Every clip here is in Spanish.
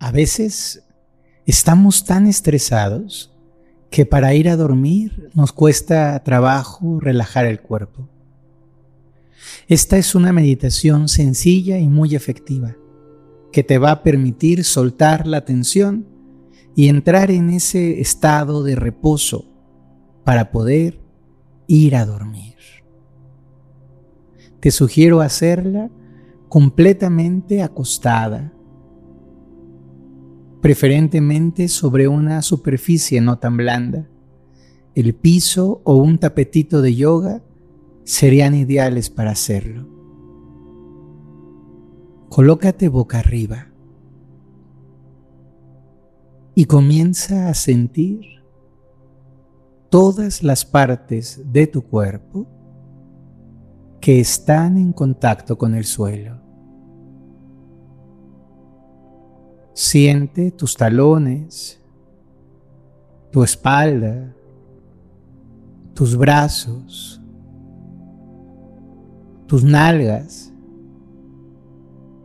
A veces estamos tan estresados que para ir a dormir nos cuesta trabajo relajar el cuerpo. Esta es una meditación sencilla y muy efectiva que te va a permitir soltar la tensión y entrar en ese estado de reposo para poder ir a dormir. Te sugiero hacerla completamente acostada, preferentemente sobre una superficie no tan blanda. El piso o un tapetito de yoga serían ideales para hacerlo. Colócate boca arriba y comienza a sentir todas las partes de tu cuerpo que están en contacto con el suelo. Siente tus talones, tu espalda, tus brazos, tus nalgas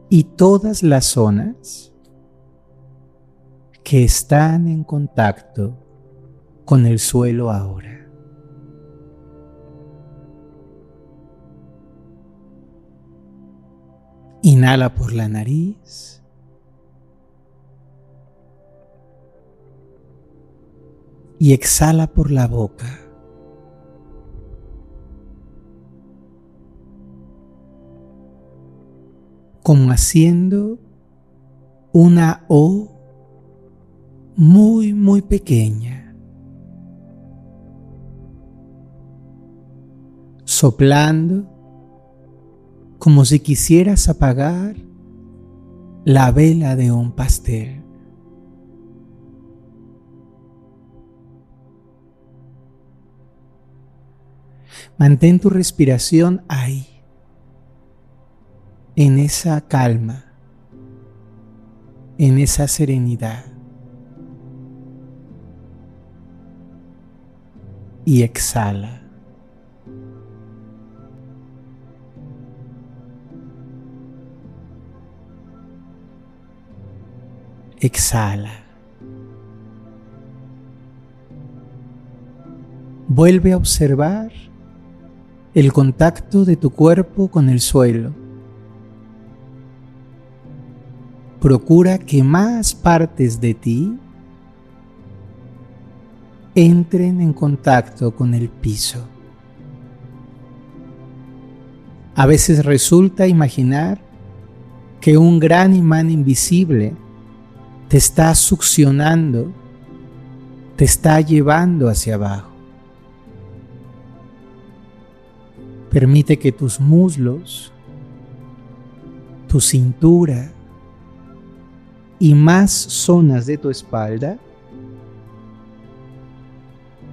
y todas las zonas que están en contacto con el suelo ahora. Inhala por la nariz. Y exhala por la boca. Como haciendo una O muy, muy pequeña. Soplando como si quisieras apagar la vela de un pastel. Mantén tu respiración ahí, en esa calma, en esa serenidad. Y exhala. exhala. Vuelve a observar el contacto de tu cuerpo con el suelo. Procura que más partes de ti entren en contacto con el piso. A veces resulta imaginar que un gran imán invisible te está succionando, te está llevando hacia abajo. Permite que tus muslos, tu cintura y más zonas de tu espalda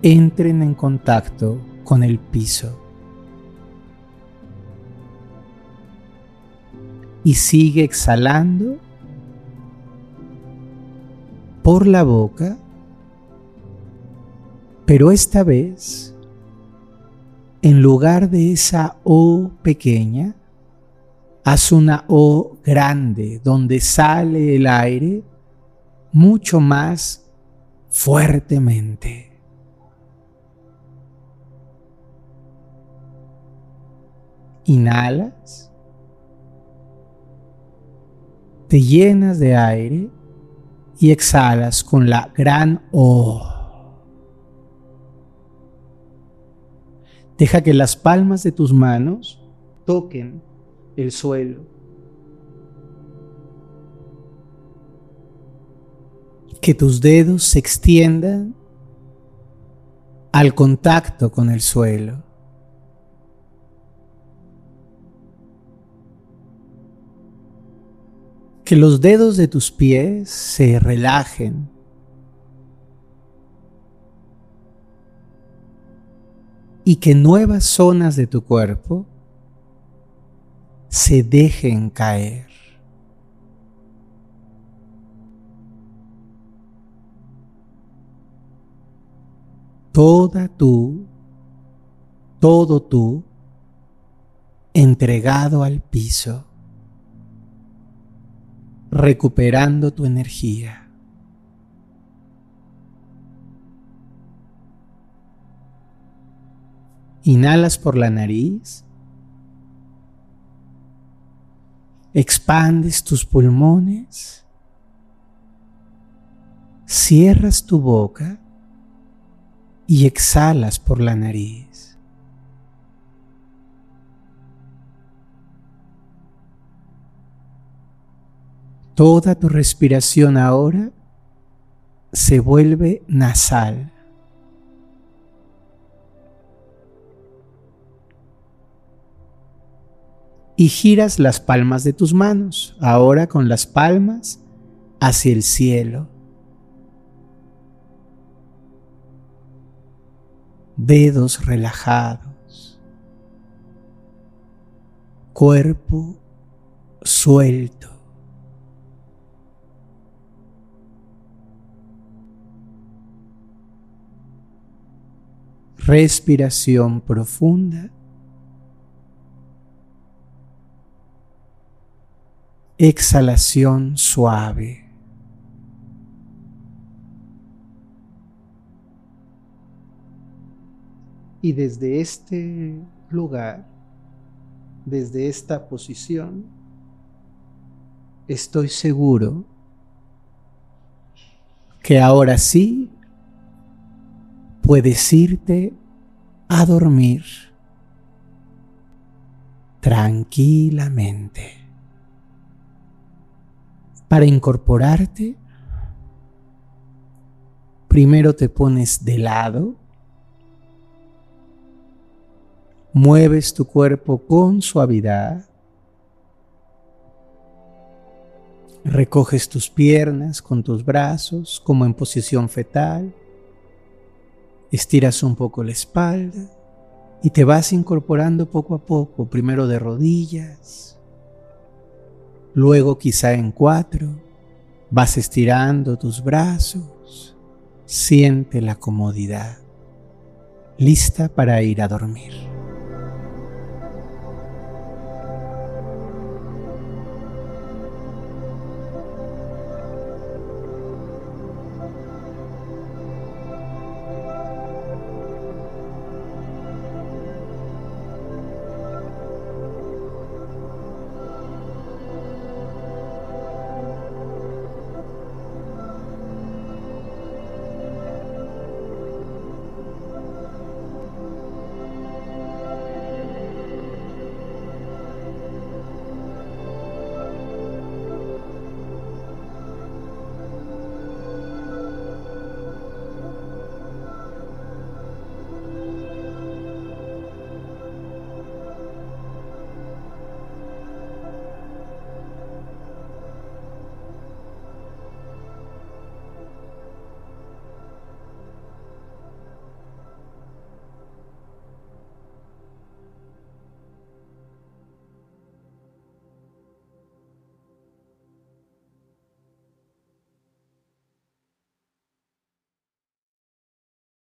entren en contacto con el piso. Y sigue exhalando por la boca, pero esta vez, en lugar de esa O pequeña, haz una O grande donde sale el aire mucho más fuertemente. Inhalas, te llenas de aire y exhalas con la gran O. Deja que las palmas de tus manos toquen el suelo. Que tus dedos se extiendan al contacto con el suelo. que los dedos de tus pies se relajen. Y que nuevas zonas de tu cuerpo se dejen caer. Toda tú, todo tú, entregado al piso recuperando tu energía. Inhalas por la nariz. Expandes tus pulmones. Cierras tu boca y exhalas por la nariz. Toda tu respiración ahora se vuelve nasal. Y giras las palmas de tus manos, ahora con las palmas hacia el cielo. Dedos relajados. Cuerpo suelto. respiración profunda. Exhalación suave. Y desde este lugar, desde esta posición, estoy seguro que ahora sí puedes irte a dormir tranquilamente. Para incorporarte, primero te pones de lado, mueves tu cuerpo con suavidad, recoges tus piernas con tus brazos como en posición fetal Estiras un poco la espalda y te vas incorporando poco a poco, primero de rodillas, luego quizá en cuatro, vas estirando tus brazos, siente la comodidad, lista para ir a dormir.